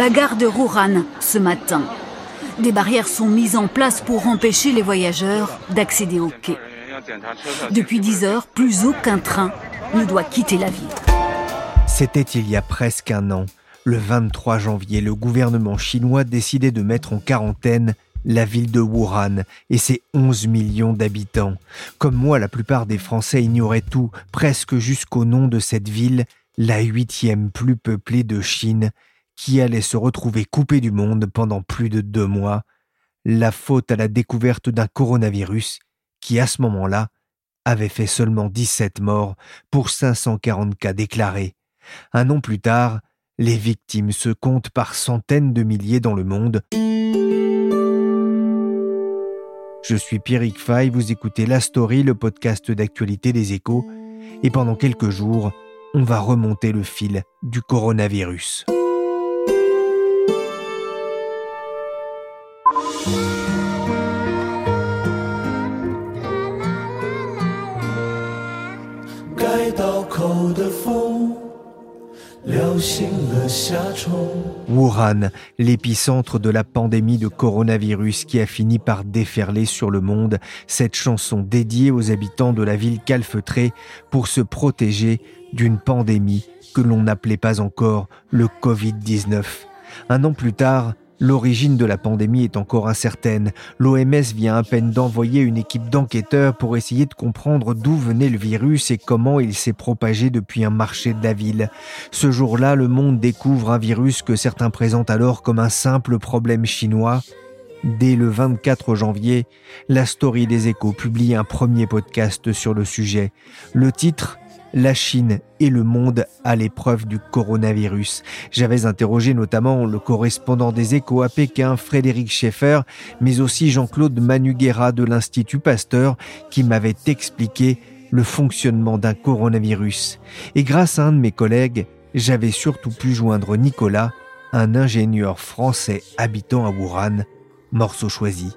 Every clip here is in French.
La gare de Wuhan, ce matin. Des barrières sont mises en place pour empêcher les voyageurs d'accéder au quai. Depuis 10 heures, plus aucun train ne doit quitter la ville. C'était il y a presque un an. Le 23 janvier, le gouvernement chinois décidait de mettre en quarantaine la ville de Wuhan et ses 11 millions d'habitants. Comme moi, la plupart des Français ignoraient tout, presque jusqu'au nom de cette ville, la huitième plus peuplée de Chine, qui allait se retrouver coupé du monde pendant plus de deux mois, la faute à la découverte d'un coronavirus qui, à ce moment-là, avait fait seulement 17 morts pour 540 cas déclarés. Un an plus tard, les victimes se comptent par centaines de milliers dans le monde. Je suis Pierrick Fay, vous écoutez La Story, le podcast d'actualité des échos, et pendant quelques jours, on va remonter le fil du coronavirus. Wuhan, l'épicentre de la pandémie de coronavirus qui a fini par déferler sur le monde, cette chanson dédiée aux habitants de la ville calfeutrée pour se protéger d'une pandémie que l'on n'appelait pas encore le Covid-19. Un an plus tard, L'origine de la pandémie est encore incertaine. L'OMS vient à peine d'envoyer une équipe d'enquêteurs pour essayer de comprendre d'où venait le virus et comment il s'est propagé depuis un marché de la ville. Ce jour-là, le monde découvre un virus que certains présentent alors comme un simple problème chinois. Dès le 24 janvier, la Story des Échos publie un premier podcast sur le sujet. Le titre la Chine et le monde à l'épreuve du coronavirus. J'avais interrogé notamment le correspondant des échos à Pékin, Frédéric Schaeffer, mais aussi Jean-Claude Manuguera de l'Institut Pasteur, qui m'avait expliqué le fonctionnement d'un coronavirus. Et grâce à un de mes collègues, j'avais surtout pu joindre Nicolas, un ingénieur français habitant à Wuhan, morceau choisi.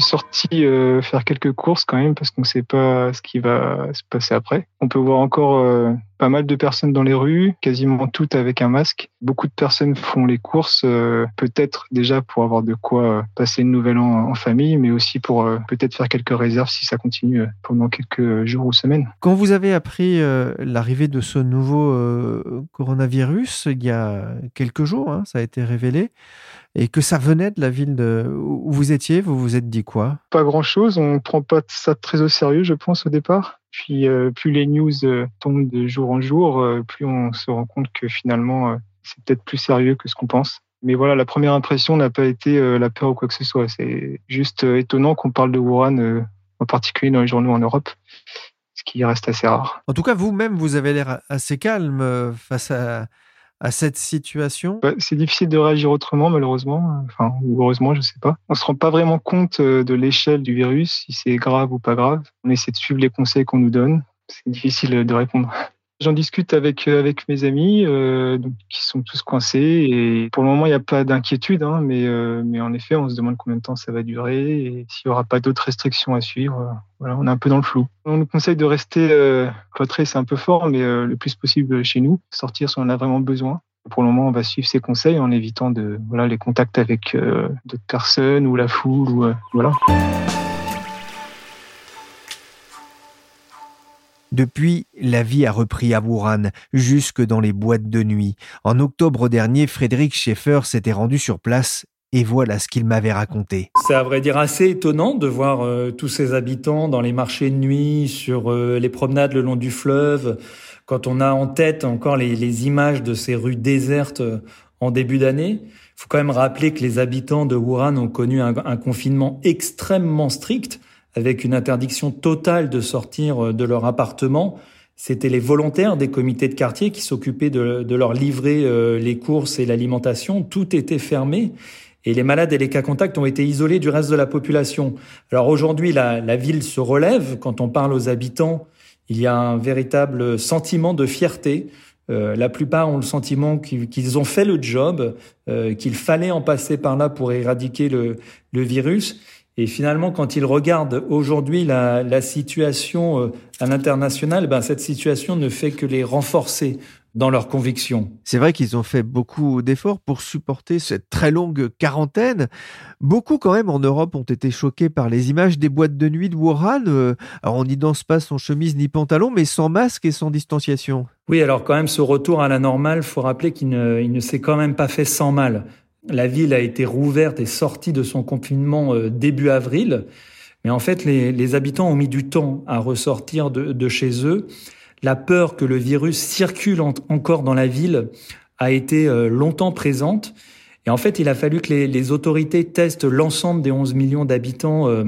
Suis sorti euh, faire quelques courses quand même parce qu'on ne sait pas ce qui va se passer après. On peut voir encore euh, pas mal de personnes dans les rues, quasiment toutes avec un masque. Beaucoup de personnes font les courses, euh, peut-être déjà pour avoir de quoi passer une nouvelle an en famille, mais aussi pour peut-être faire quelques réserves si ça continue pendant quelques jours ou semaines. Quand vous avez appris l'arrivée de ce nouveau coronavirus il y a quelques jours, hein, ça a été révélé et que ça venait de la ville de... où vous étiez, vous vous êtes dit quoi? Pas grand-chose, on ne prend pas ça très au sérieux, je pense, au départ. Puis euh, plus les news euh, tombent de jour en jour, euh, plus on se rend compte que finalement, c'est peut-être plus sérieux que ce qu'on pense. Mais voilà, la première impression n'a pas été la peur ou quoi que ce soit. C'est juste étonnant qu'on parle de Wuhan, en particulier dans les journaux en Europe, ce qui reste assez rare. En tout cas, vous-même, vous avez l'air assez calme face à, à cette situation? Bah, C'est difficile de réagir autrement, malheureusement. Enfin, heureusement, je ne sais pas. On ne se rend pas vraiment compte euh, de l'échelle du virus, si c'est grave ou pas grave. On essaie de suivre les conseils qu'on nous donne. C'est difficile de répondre. J'en discute avec euh, avec mes amis euh, qui sont tous coincés et pour le moment il n'y a pas d'inquiétude, hein, mais euh, mais en effet on se demande combien de temps ça va durer et s'il y aura pas d'autres restrictions à suivre. Voilà, on est un peu dans le flou. On nous conseille de rester cloîtré, c'est un peu fort, mais le plus possible chez nous, sortir si on en a vraiment besoin. Pour le moment, on va suivre ces conseils en évitant de, voilà, les contacts avec d'autres personnes ou la foule. Ou, voilà. Depuis, la vie a repris à Wuhan, jusque dans les boîtes de nuit. En octobre dernier, Frédéric Schaeffer s'était rendu sur place et voilà ce qu'il m'avait raconté. C'est à vrai dire assez étonnant de voir euh, tous ces habitants dans les marchés de nuit, sur euh, les promenades le long du fleuve, quand on a en tête encore les, images de ces rues désertes euh, en début d'année. Il faut quand même rappeler que les habitants de Wuhan ont connu un confinement extrêmement strict avec une interdiction totale de sortir euh, de leur appartement. C'était les volontaires des comités de quartier qui s'occupaient de, leur livrer euh, les courses et l'alimentation. Tout était fermé et les malades et les cas contacts ont été isolés du reste de la population. Alors aujourd'hui, la, la ville se relève. Quand on parle aux habitants, il y a un véritable sentiment de fierté. Euh, la plupart ont le sentiment qu'ils ont fait le job, qu'il fallait en passer par là pour éradiquer le, le virus. Et finalement, quand ils regardent aujourd'hui la, la, situation euh, à l'international, ben cette situation ne fait que les renforcer dans leurs convictions. C'est vrai qu'ils ont fait beaucoup d'efforts pour supporter cette très longue quarantaine. Beaucoup quand même en Europe ont été choqués par les images des boîtes de nuit de Wuhan. Euh, alors on n'y danse pas sans chemise ni pantalon, mais sans masque et sans distanciation. Oui, alors quand même ce retour à la normale, faut rappeler qu'il ne, il ne s'est quand même pas fait sans mal. La ville a été rouverte et sortie de son confinement euh, début avril. Mais en fait, les, habitants ont mis du temps à ressortir de, chez eux. La peur que le virus circule encore dans la ville a été euh, longtemps présente. Et en fait, il a fallu que les, autorités testent l'ensemble des 11 millions d'habitants euh,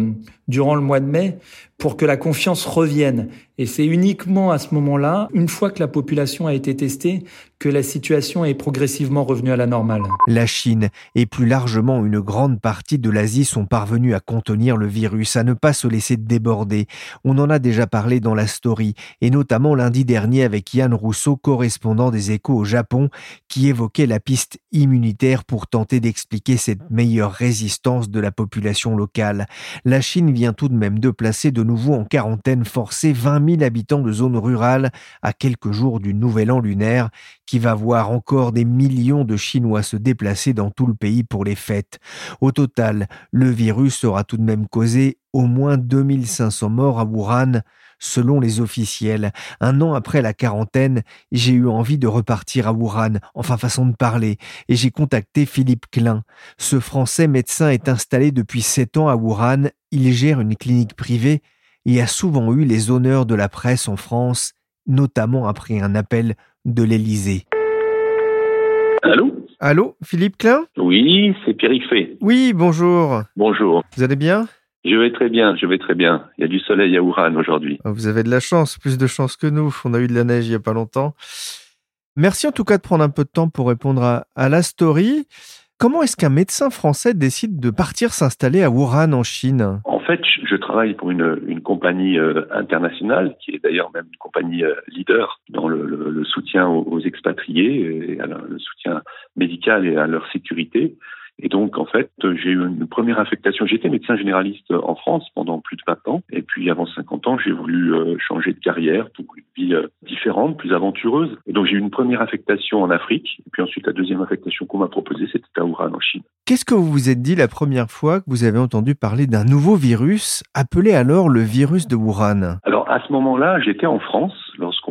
durant le mois de mai pour que la confiance revienne. Et c'est uniquement à ce moment-là, une fois que la population a été testée, que la situation est progressivement revenue à la normale. La Chine et plus largement une grande partie de l'Asie sont parvenus à contenir le virus, à ne pas se laisser déborder. On en a déjà parlé dans la story, et notamment lundi dernier avec Yann Rousseau, correspondant des échos au Japon, qui évoquait la piste immunitaire pour tenter d'expliquer cette meilleure résistance de la population locale. La Chine vient tout de même de placer de nouveau en quarantaine forcée 20 000 habitants de zones rurales à quelques jours du nouvel an lunaire qui va voir encore des millions de Chinois se déplacer dans tout le pays pour les fêtes. Au total, le virus aura tout de même causé au moins 2500 morts à Wuhan, selon les officiels. Un an après la quarantaine, j'ai eu envie de repartir à Wuhan, enfin façon de parler, et j'ai contacté Philippe Klein. Ce Français médecin est installé depuis sept ans à Wuhan, il gère une clinique privée et a souvent eu les honneurs de la presse en France, notamment après un appel de l'Élysée. Allô? Allô, Philippe Klein? Oui, c'est Pierre Fay. Oui, bonjour. Bonjour. Vous allez bien? Je vais très bien, je vais très bien. Il y a du soleil à Wuhan aujourd'hui. Oh, vous avez de la chance, plus de chance que nous. On a eu de la neige il n'y a pas longtemps. Merci en tout cas de prendre un peu de temps pour répondre à, à la story. Comment est-ce qu'un médecin français décide de partir s'installer à Wuhan en Chine? En fait, je travaille pour une, une compagnie euh, internationale qui est d'ailleurs même une compagnie euh, leader dans le, soutien aux, expatriés et le soutien médical et à leur sécurité. Et donc, en fait, j'ai eu une première affectation. J'étais médecin généraliste en France pendant plus de 20 ans. Et puis, avant 50 ans, j'ai voulu euh, changer de carrière pour une vie euh, différente, plus aventureuse. Et donc, j'ai eu une première affectation en Afrique. Et puis ensuite, la deuxième affectation qu'on m'a proposée, c'était à Wuhan, en Chine. Qu'est-ce que vous vous êtes dit la première fois que vous avez entendu parler d'un nouveau virus, appelé alors le virus de Wuhan? Alors, à ce moment-là, j'étais en France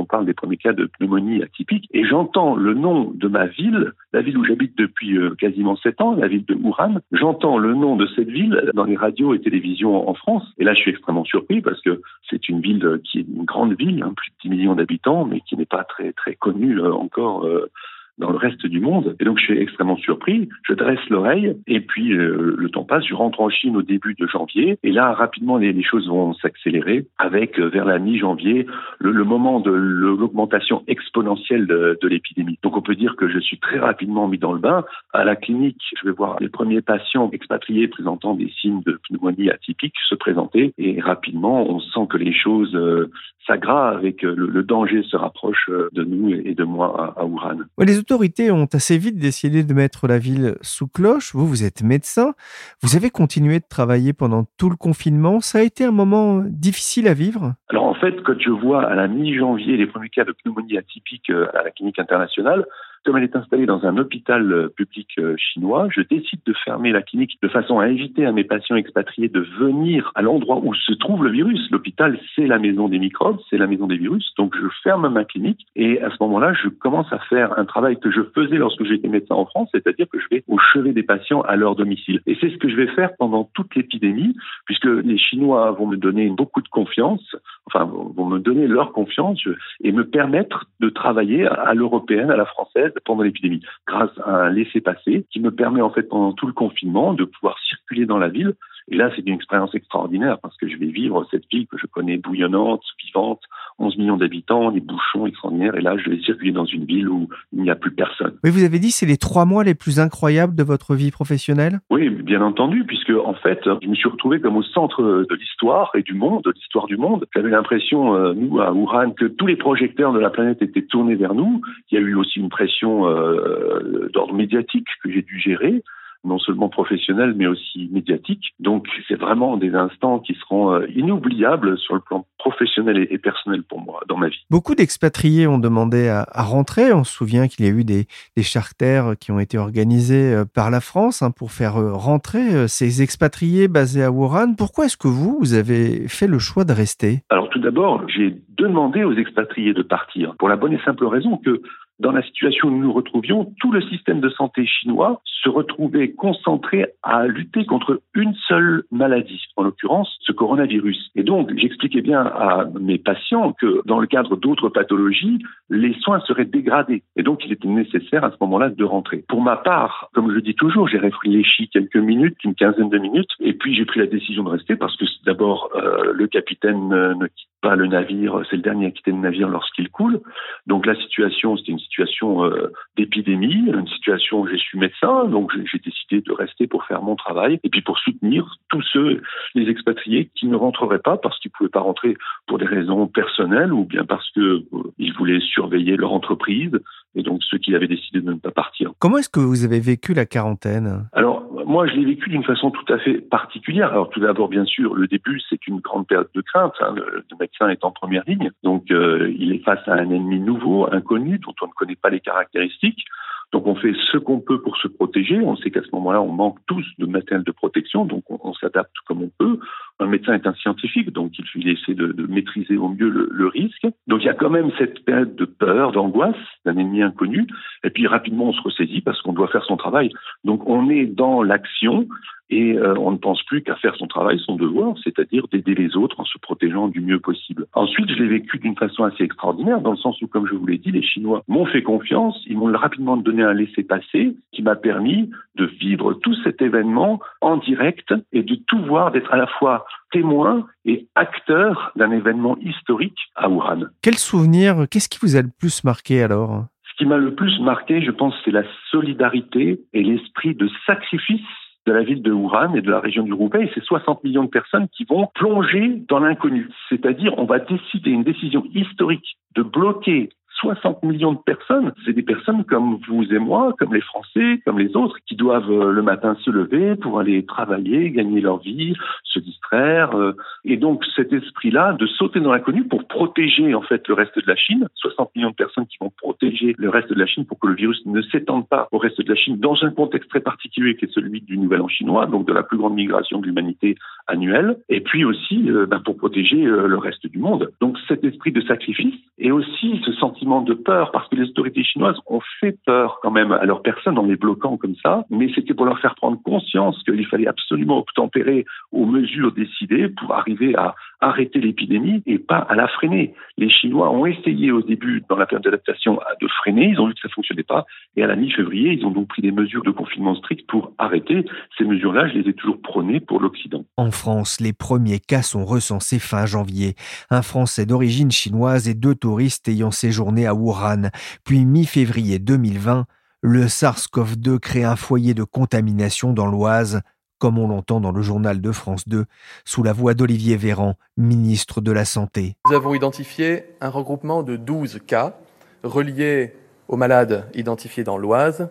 lorsqu'on parle des premiers cas de pneumonie atypique et j'entends le nom de ma ville, la ville où j'habite depuis euh, quasiment sept ans, la ville de Wuhan. J'entends le nom de cette ville dans les radios et télévisions en France. Et là, je suis extrêmement surpris parce que c'est une ville qui est une grande ville, hein, plus de 10 millions d'habitants, mais qui n'est pas très très connue euh, encore euh, dans le reste du monde. Et donc, je suis extrêmement surpris. Je dresse l'oreille et puis euh, le temps passe. Je rentre en Chine au début de janvier. Et là, rapidement, les, choses vont s'accélérer avec, euh, vers la mi-janvier, le, le, moment de l'augmentation exponentielle de, de l'épidémie. Donc, on peut dire que je suis très rapidement mis dans le bain. À la clinique, je vais voir les premiers patients expatriés présentant des signes de pneumonie atypique se présenter. Et rapidement, on sent que les choses euh, s'aggravent et que le, le, danger se rapproche de nous et de moi à, à Wuhan autorités ont assez vite décidé de mettre la ville sous cloche. Vous, vous êtes médecin. Vous avez continué de travailler pendant tout le confinement. Ça a été un moment difficile à vivre? Alors en fait, quand je vois à la mi-janvier les premiers cas de pneumonie atypique euh, à la clinique internationale, comme elle est installée dans un hôpital euh, public euh, chinois, je décide de fermer la clinique de façon à éviter à mes patients expatriés de venir à l'endroit où se trouve le virus. L'hôpital, c'est la maison des microbes, c'est la maison des virus. Donc je ferme ma clinique et à ce moment-là, je commence à faire un travail que je faisais lorsque j'étais médecin en France, c'est-à-dire que je vais au chevet des patients à leur domicile. Et c'est ce que je vais faire pendant toute l'épidémie, puisque les Chinois vont me donner beaucoup de confiance, enfin vont me donner leur confiance et me permettre de travailler à l'européenne, à la française pendant l'épidémie, grâce à un laissez-passer qui me permet en fait pendant tout le confinement de pouvoir circuler dans la ville et là, c'est une expérience extraordinaire parce que je vais vivre cette ville que je connais bouillonnante, vivante, 11 millions d'habitants, des bouchons extraordinaires. Et là, je vais circuler dans une ville où il n'y a plus personne. Oui, vous avez dit c'est les trois mois les plus incroyables de votre vie professionnelle? Oui, bien entendu, puisque en fait, je me suis retrouvé comme au centre de l'histoire et du monde, de l'histoire du monde. J'avais l'impression, euh, nous, à Wuhan, que tous les projecteurs de la planète étaient tournés vers nous. Il y a eu aussi une pression euh, d'ordre médiatique que j'ai dû gérer non seulement professionnel mais aussi médiatique. Donc c'est vraiment des instants qui seront euh, inoubliables sur le plan professionnel et personnel pour moi dans ma vie. Beaucoup d'expatriés ont demandé à, rentrer. On se souvient qu'il y a eu des, des charters qui ont été organisés euh, par la France hein, pour faire euh, rentrer ces expatriés basés à Wuhan. Pourquoi est-ce que vous, vous avez fait le choix de rester? Alors tout d'abord, j'ai demandé aux expatriés de partir pour la bonne et simple raison que dans la situation où nous nous retrouvions, tout le système de santé chinois se retrouvait concentré à lutter contre une seule maladie, en l'occurrence ce coronavirus. Et donc, j'expliquais bien à mes patients que dans le cadre d'autres pathologies, les soins seraient dégradés. Et donc, il était nécessaire à ce moment-là de rentrer. Pour ma part, comme je dis toujours, j'ai réfléchi quelques minutes, une quinzaine de minutes, et puis j'ai pris la décision de rester parce que d'abord, euh, le capitaine ne quitte pas le navire, c'est le dernier à quitter le navire lorsqu'il coule. Donc la situation, c'était une situation euh, d'épidémie, une situation où je suis médecin, donc j'ai décidé de rester pour faire mon travail et puis pour soutenir tous ceux, les expatriés qui ne rentreraient pas parce qu'ils pouvaient pas rentrer pour des raisons personnelles ou bien parce que euh, voulaient surveiller leur entreprise et donc ceux qui avaient décidé de ne pas partir. Comment est-ce que vous avez vécu la quarantaine? Alors moi, je l'ai vécu d'une façon tout à fait particulière. Alors tout d'abord, bien sûr, le début, c'est une grande période de crainte. Hein. Le, médecin est en première ligne, donc euh, il est face à un ennemi nouveau, inconnu, dont on ne connaît pas les caractéristiques. Donc on fait ce qu'on peut pour se protéger. On sait qu'à ce moment-là, on manque tous de matériel de protection, donc on, s'adapte comme on peut. Un médecin est un scientifique, donc il essaie de, de maîtriser au mieux le, le, risque. Donc il y a quand même cette période de peur, d'angoisse d'un ennemi inconnu. Et puis rapidement, on se ressaisit parce qu'on doit faire son travail. Donc on est dans l'action et euh, on ne pense plus qu'à faire son travail, son devoir, c'est-à-dire d'aider les autres en se protégeant du mieux possible. Ensuite, je l'ai vécu d'une façon assez extraordinaire, dans le sens où, comme je vous l'ai dit, les Chinois m'ont fait confiance, ils m'ont rapidement donné un laissez-passer qui m'a permis de vivre tout cet événement en direct et de tout voir, d'être à la fois témoin et acteur d'un événement historique à Wuhan. Quel souvenir, qu'est-ce qui vous a le plus marqué alors? Ce qui m'a le plus marqué, je pense, c'est la solidarité et l'esprit de sacrifice de la ville de Wuhan et de la région du Roubaix, et c'est 60 millions de personnes qui vont plonger dans l'inconnu. C'est-à-dire, on va décider une décision historique de bloquer 60 millions de personnes. C'est des personnes comme vous et moi, comme les Français, comme les autres, qui doivent euh, le matin se lever pour aller travailler, gagner leur vie, se distraire. Euh. Et donc cet esprit-là de sauter dans l'inconnu pour protéger en fait le reste de la Chine, 60 millions de personnes qui vont protéger le reste de la Chine pour que le virus ne s'étende pas au reste de la Chine dans un contexte très particulier qui est celui du Nouvel An chinois, donc de la plus grande migration de l'humanité annuelle, et puis aussi euh, ben, pour protéger le reste du monde. Donc cet esprit de sacrifice et aussi ce sentiment de peur, parce que les autorités chinoises ont fait peur quand même à leurs personnes en les bloquant comme ça, mais c'était pour leur faire prendre conscience qu'il fallait absolument obtempérer aux mesures décidées pour arriver à arrêter l'épidémie et pas à la freiner. Les Chinois ont essayé au début, dans la période d'adaptation, de freiner, ils ont vu que ça fonctionnait pas, et à la mi-février, ils ont donc pris des mesures de confinement strict pour arrêter. Ces mesures-là, je les ai toujours prônées pour l'Occident. En France, les premiers cas sont recensés fin janvier. Un Français d'origine chinoise et deux touristes ayant séjourné à Wuhan. Puis mi-février 2020, le SARS-CoV-2 crée un foyer de contamination dans l'Oise comme on l'entend dans le journal de France 2, sous la voix d'Olivier Véran, ministre de la Santé. Nous avons identifié un regroupement de 12 cas reliés aux malades identifiés dans l'Oise,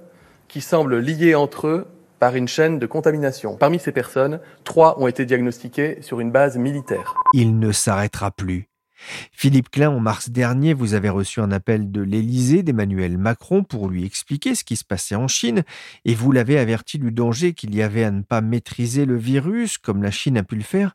qui semblent liés entre eux par une chaîne de contamination. Parmi ces personnes, trois ont été diagnostiquées sur une base militaire. Il ne s'arrêtera plus. Philippe Klein, en mars dernier, vous avez reçu un appel de l'Élysée d'Emmanuel Macron pour lui expliquer ce qui se passait en Chine et vous l'avez averti du danger qu'il y avait à ne pas maîtriser le virus comme la Chine a pu le faire.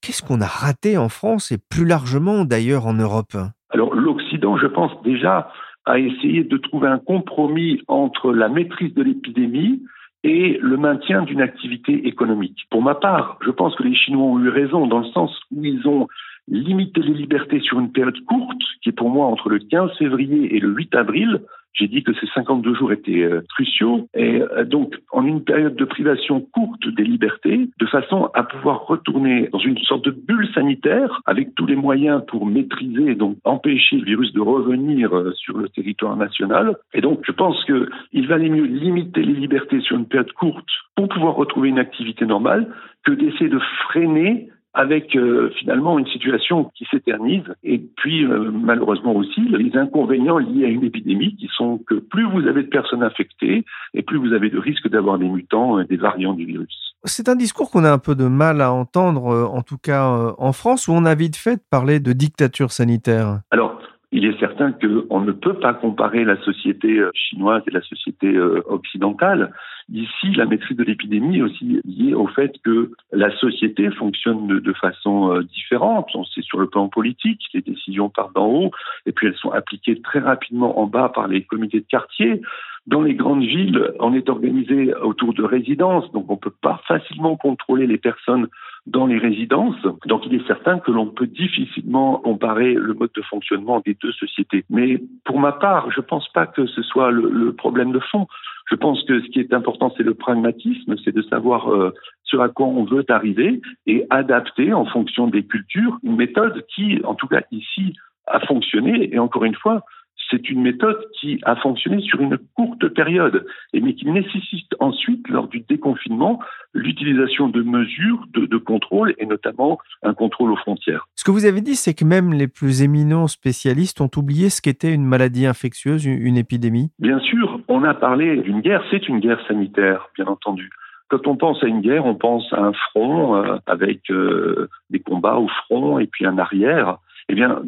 Qu'est-ce qu'on a raté en France et plus largement d'ailleurs en Europe? Alors l'Occident, je pense déjà, a essayé de trouver un compromis entre la maîtrise de l'épidémie et le maintien d'une activité économique. Pour ma part, je pense que les Chinois ont eu raison dans le sens où ils ont limiter les libertés sur une période courte, qui est pour moi entre le 15 février et le 8 avril. J'ai dit que ces 52 jours étaient euh, cruciaux. Et euh, donc, en une période de privation courte des libertés, de façon à pouvoir retourner dans une sorte de bulle sanitaire, avec tous les moyens pour maîtriser, donc empêcher le virus de revenir euh, sur le territoire national. Et donc, je pense qu'il valait mieux limiter les libertés sur une période courte pour pouvoir retrouver une activité normale que d'essayer de freiner avec euh, finalement une situation qui s'éternise et puis euh, malheureusement aussi les inconvénients liés à une épidémie qui sont que plus vous avez de personnes infectées et plus vous avez de risques d'avoir des mutants et des variants du virus. C'est un discours qu'on a un peu de mal à entendre, euh, en tout cas en France, où on a vite fait de parler de dictature sanitaire. Alors, il est certain qu'on ne peut pas comparer la société chinoise et la société occidentale. Ici, la maîtrise de l'épidémie est aussi liée au fait que la société fonctionne de, façon euh, différente. On sait sur le plan politique, les décisions partent d'en haut et puis elles sont appliquées très rapidement en bas par les comités de quartier. Dans les grandes villes, on est organisé autour de résidences, donc on ne peut pas facilement contrôler les personnes dans les résidences. Donc il est certain que l'on peut difficilement comparer le mode de fonctionnement des deux sociétés. Mais pour ma part, je ne pense pas que ce soit le problème de fond. Je pense que ce qui est important, c'est le pragmatisme, c'est de savoir euh, à quoi on veut arriver et adapter en fonction des cultures une méthode qui, en tout cas ici, a fonctionné. Et encore une fois, c'est une méthode qui a fonctionné sur une courte période, et mais qui nécessite ensuite, lors du déconfinement, l'utilisation de mesures de, de, contrôle, et notamment un contrôle aux frontières. Ce que vous avez dit, c'est que même les plus éminents spécialistes ont oublié ce qu'était une maladie infectieuse, une épidémie. Bien sûr, on a parlé d'une guerre, c'est une guerre sanitaire, bien entendu. Quand on pense à une guerre, on pense à un front euh, avec euh, des combats au front et puis un arrière. Eh bien,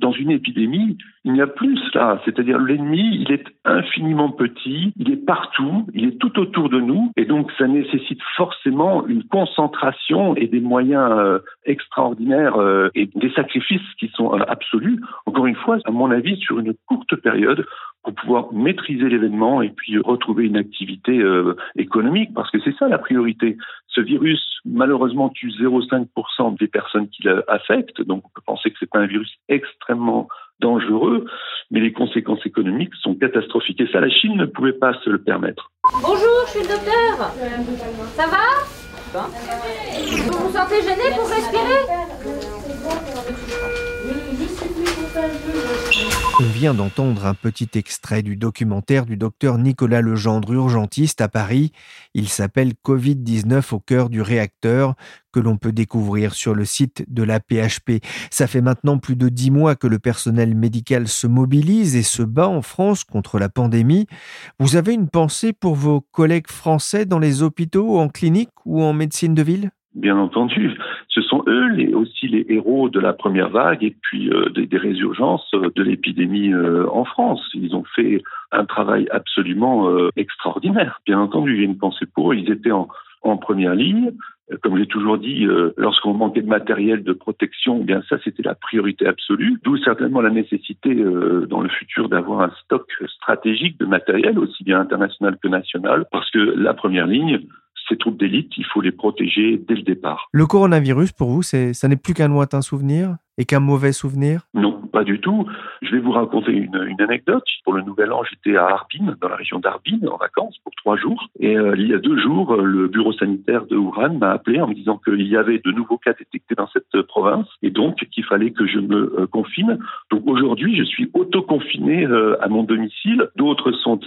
dans une épidémie, il n'y a plus cela. C'est-à-dire l'ennemi, il est infiniment petit, il est partout, il est tout autour de nous, et donc ça nécessite forcément une concentration et des moyens euh, extraordinaires euh, et des sacrifices qui sont euh, absolus. Encore une fois, à mon avis, sur une courte période, pour pouvoir maîtriser l'événement et puis retrouver une activité euh, économique, parce que c'est ça la priorité. Ce virus, malheureusement, tue 0,5% des personnes qui l'affectent, donc on peut penser que c'est un virus extrêmement dangereux, mais les conséquences économiques sont catastrophiques. Et ça, la Chine ne pouvait pas se le permettre. Bonjour, je suis le docteur. Ça va? Vous vous sentez gêné pour respirer? On vient d'entendre un petit extrait du documentaire du docteur Nicolas Legendre, urgentiste à Paris. Il s'appelle Covid-19 au cœur du réacteur, que l'on peut découvrir sur le site de la PHP. Ça fait maintenant plus de dix mois que le personnel médical se mobilise et se bat en France contre la pandémie. Vous avez une pensée pour vos collègues français dans les hôpitaux, en clinique ou en médecine de ville? Bien entendu, ce sont eux les, aussi les héros de la première vague et puis euh, des, des, résurgences de l'épidémie euh, en France. Ils ont fait un travail absolument euh, extraordinaire. Bien entendu, j'ai une pensée pour eux. Ils étaient en, en première ligne. Comme j'ai toujours dit, lorsqu'on manquait de matériel de protection, eh bien ça c'était la priorité absolue. D'où certainement la nécessité dans le futur d'avoir un stock stratégique de matériel, aussi bien international que national, parce que la première ligne, ces troupes d'élite, il faut les protéger dès le départ. Le coronavirus, pour vous, ça n'est plus qu'un lointain souvenir? Et qu'un mauvais souvenir? Non, pas du tout. Je vais vous raconter une, anecdote. Pour le Nouvel An, j'étais à Harbin, dans la région d'Harbin, en vacances pour trois jours. Et euh, il y a deux jours, euh, le bureau sanitaire de Wuhan m'a appelé en me disant qu'il y avait de nouveaux cas détectés dans cette euh, province et donc qu'il fallait que je me confine. Donc aujourd'hui, je suis auto-confiné euh, à mon domicile. D'autres sont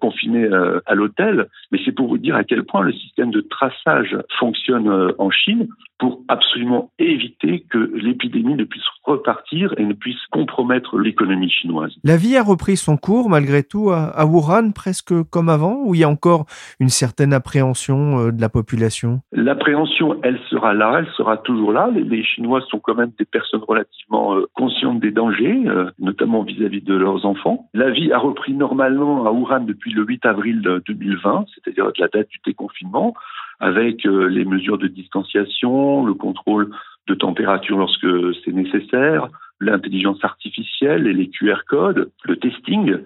confinés à l'hôtel. Mais c'est pour vous dire à quel point le système de traçage fonctionne en Chine pour absolument éviter que l'épidémie ne puisse repartir et ne puisse compromettre l'économie chinoise. La vie a repris son cours malgré tout à Wuhan, presque comme avant, où il y a encore une certaine appréhension euh, de la population? L'appréhension, elle sera là, elle sera toujours là. Les Chinois sont quand même des personnes relativement euh, conscientes des dangers, euh, notamment vis-à-vis de leurs enfants. La vie a repris normalement à Wuhan depuis le 8 avril 2020, c'est-à-dire la date du déconfinement avec les mesures de distanciation, le contrôle de température lorsque c'est nécessaire, l'intelligence artificielle et les QR codes, le testing.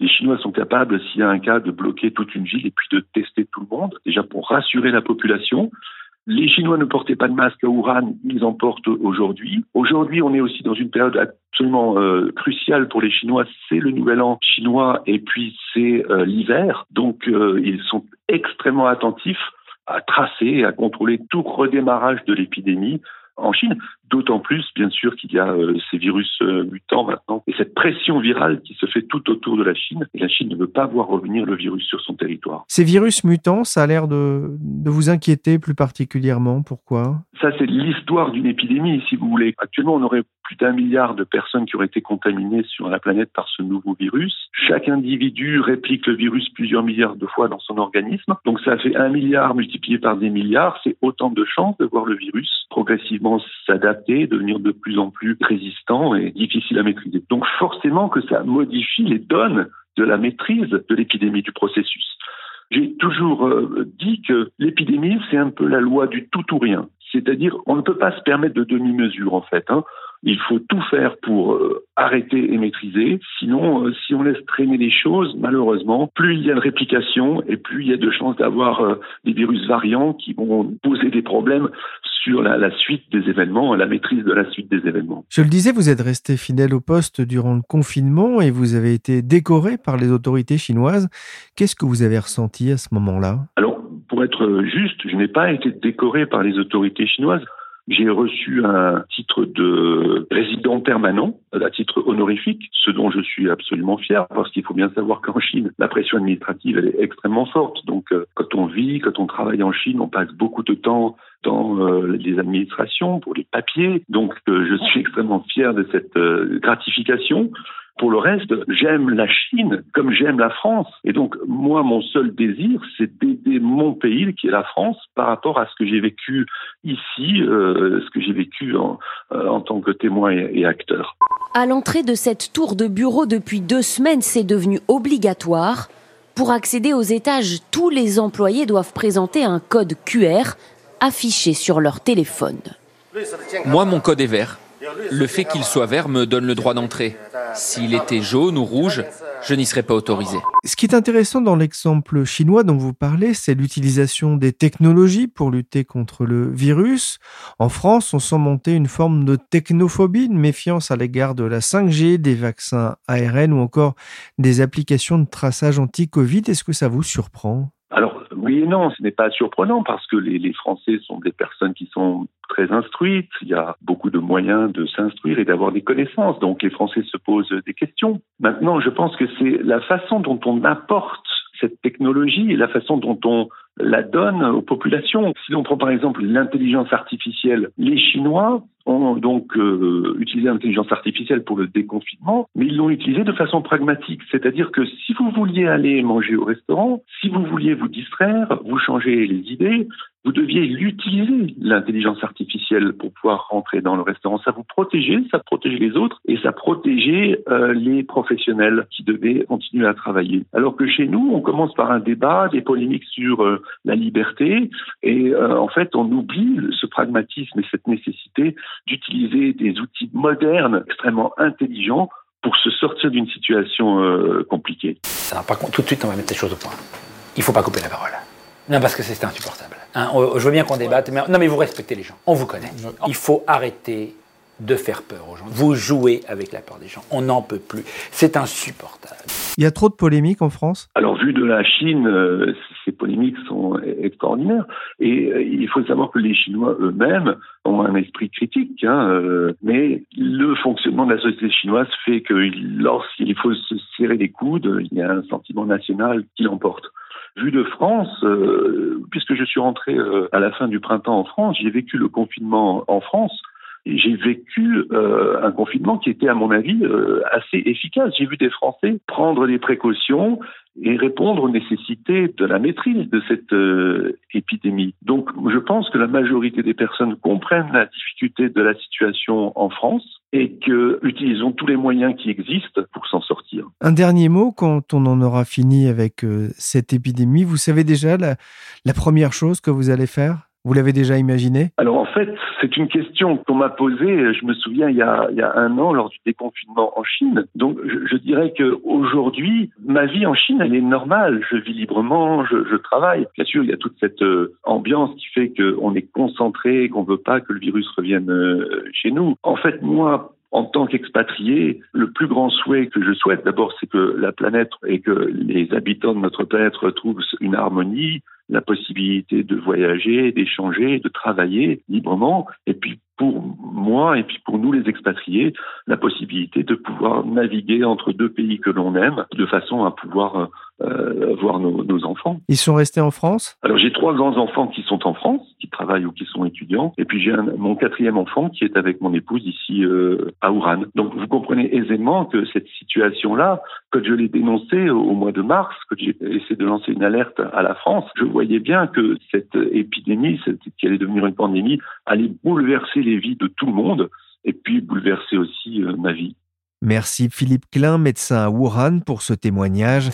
Les Chinois sont capables, s'il y a un cas, de bloquer toute une ville et puis de tester tout le monde, déjà pour rassurer la population. Les Chinois ne portaient pas de masque à Wuhan, ils en portent aujourd'hui. Aujourd'hui, on est aussi dans une période absolument euh, cruciale pour les Chinois, c'est le nouvel an chinois et puis c'est euh, l'hiver. Donc, euh, ils sont extrêmement attentifs à tracer et à contrôler tout redémarrage de l'épidémie en Chine, d'autant plus bien sûr qu'il y a euh, ces virus euh, mutants maintenant et cette pression virale qui se fait tout autour de la Chine et la Chine ne veut pas voir revenir le virus sur son territoire. Ces virus mutants, ça a l'air de, de vous inquiéter plus particulièrement, pourquoi? Ça c'est l'histoire d'une épidémie si vous voulez. Actuellement on aurait plus d'un milliard de personnes qui auraient été contaminées sur la planète par ce nouveau virus. Chaque individu réplique le virus plusieurs milliards de fois dans son organisme. Donc ça fait un milliard multiplié par des milliards. C'est autant de chances de voir le virus progressivement s'adapter, devenir de plus en plus résistant et difficile à maîtriser. Donc forcément que ça modifie les donnes de la maîtrise de l'épidémie du processus. J'ai toujours euh, dit que l'épidémie, c'est un peu la loi du tout ou rien. C'est-à-dire, on ne peut pas se permettre de demi-mesure, en fait. Hein. Il faut tout faire pour euh, arrêter et maîtriser. Sinon, euh, si on laisse traîner les choses, malheureusement, plus il y a de réplication et plus il y a de chances d'avoir euh, des virus variants qui vont poser des problèmes sur la, la, suite des événements, la maîtrise de la suite des événements. Je le disais, vous êtes resté fidèle au poste durant le confinement et vous avez été décoré par les autorités chinoises. Qu'est-ce que vous avez ressenti à ce moment-là? Alors, pour être juste, je n'ai pas été décoré par les autorités chinoises. J'ai reçu un titre de résident permanent, à titre honorifique, ce dont je suis absolument fier, parce qu'il faut bien savoir qu'en Chine, la pression administrative elle est extrêmement forte. Donc, euh, quand on vit, quand on travaille en Chine, on passe beaucoup de temps dans euh, les administrations pour les papiers. Donc, euh, je suis extrêmement fier de cette gratification. Pour le reste, j'aime la Chine comme j'aime la France. Et donc, moi, mon seul désir, c'est d'aider mon pays, qui est la France, par rapport à ce que j'ai vécu ici, euh, ce que j'ai vécu en, euh, en, tant que témoin et, et acteur. À l'entrée de cette tour de bureau depuis deux semaines, c'est devenu obligatoire. Pour accéder aux étages, tous les employés doivent présenter un code QR affiché sur leur téléphone. Moi, mon code est vert. Le fait qu'il soit vert me donne le droit d'entrer. S'il était jaune ou rouge, je n'y serais pas autorisé. Ce qui est intéressant dans l'exemple chinois dont vous parlez, c'est l'utilisation des technologies pour lutter contre le virus. En France, on sent monter une forme de technophobie, une méfiance à l'égard de la 5G, des vaccins ARN ou encore des applications de traçage anti-Covid. Est-ce que ça vous surprend? Alors oui et non, ce n'est pas surprenant parce que les, Français sont des personnes qui sont très instruites. Il y a beaucoup de moyens de s'instruire et d'avoir des connaissances. Donc les Français se posent des questions. Maintenant, je pense que c'est la façon dont on apporte cette technologie et la façon dont on la donne aux populations. Si l'on prend par exemple l'intelligence artificielle, les Chinois ont donc euh, utilisé l'intelligence artificielle pour le déconfinement, mais ils l'ont utilisé de façon pragmatique. C'est-à-dire que si vous vouliez aller manger au restaurant, si vous vouliez vous distraire, vous changer les idées, vous deviez l'utiliser, l'intelligence artificielle, pour pouvoir rentrer dans le restaurant. Ça vous protégeait, ça protégeait les autres et ça protégeait euh, les professionnels qui devaient continuer à travailler. Alors que chez nous, on commence par un débat, des polémiques sur euh, la liberté et euh, en fait, on oublie ce pragmatisme et cette nécessité d'utiliser des outils modernes, extrêmement intelligents pour se sortir d'une situation euh, compliquée. Alors, par contre, tout de suite, on va mettre les choses au point. Il ne faut pas couper la parole. Non, parce que c'est insupportable. Hein, je veux bien qu'on débatte, mais non, mais vous respectez les gens. On vous connaît. Il faut arrêter de faire peur aux gens. Vous jouez avec la peur des gens. On n'en peut plus. C'est insupportable. Il y a trop de polémiques en France? Alors, vu de la Chine, euh, ces polémiques sont extraordinaires. Et euh, il faut savoir que les Chinois eux-mêmes ont un esprit critique. Hein, euh, mais le fonctionnement de la société chinoise fait que lorsqu'il faut se serrer les coudes, il y a un sentiment national qui l'emporte. Vu de France, puisque je suis rentré à la fin du printemps en France, j'ai vécu le confinement en France j'ai vécu euh, un confinement qui était, à mon avis, euh, assez efficace. J'ai vu des Français prendre des précautions et répondre aux nécessités de la maîtrise de cette euh, épidémie. Donc, je pense que la majorité des personnes comprennent la difficulté de la situation en France et que utilisons tous les moyens qui existent pour s'en sortir. Un dernier mot, quand on en aura fini avec cette épidémie, vous savez déjà la, la première chose que vous allez faire? Vous l'avez déjà imaginé? Alors en fait, c'est une question qu'on m'a posée, je me souviens, il y, a, un an lors du déconfinement en Chine. Donc je, je dirais qu'aujourd'hui, ma vie en Chine, elle est normale. Je vis librement, je, je travaille. Bien sûr, il y a toute cette euh, ambiance qui fait qu'on est concentré, qu'on ne veut pas que le virus revienne euh, chez nous. En fait, moi, en tant qu'expatrié, le plus grand souhait que je souhaite, d'abord, c'est que la planète et que les habitants de notre planète retrouvent une harmonie, la possibilité de voyager, d'échanger, de travailler librement, et puis pour moi et puis pour nous les expatriés, la possibilité de pouvoir naviguer entre deux pays que l'on aime, de façon à pouvoir euh, voir nos, nos, enfants. Ils sont restés en France? Alors j'ai trois grands enfants qui sont en France, qui travaillent ou qui sont étudiants, et puis j'ai mon quatrième enfant qui est avec mon épouse ici euh, à Ouran. Donc vous comprenez aisément que cette situation-là, quand je l'ai dénoncée au, mois de mars, que j'ai essayé de lancer une alerte à la France, je voyais bien que cette épidémie, qui allait devenir une pandémie, allait bouleverser les vies de tout le monde et puis bouleverser aussi euh, ma vie. Merci Philippe Klein, médecin à Wuhan, pour ce témoignage.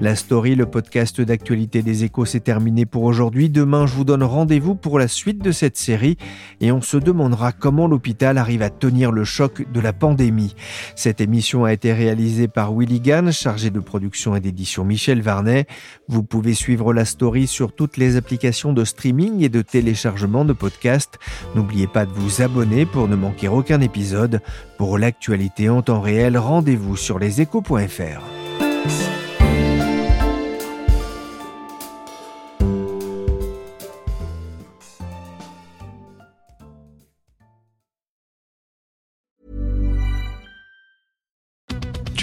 La story, le podcast d'actualité des échos, s'est terminé pour aujourd'hui. Demain, je vous donne rendez-vous pour la suite de cette série et on se demandera comment l'hôpital arrive à tenir le choc de la pandémie. Cette émission a été réalisée par Willy Gann, chargé de production et d'édition Michel Varnet. Vous pouvez suivre la story sur toutes les applications de streaming et de téléchargement de podcasts. N'oubliez pas de vous abonner pour ne manquer aucun épisode. Pour l'actualité en temps réel, rendez-vous sur leséchos.fr.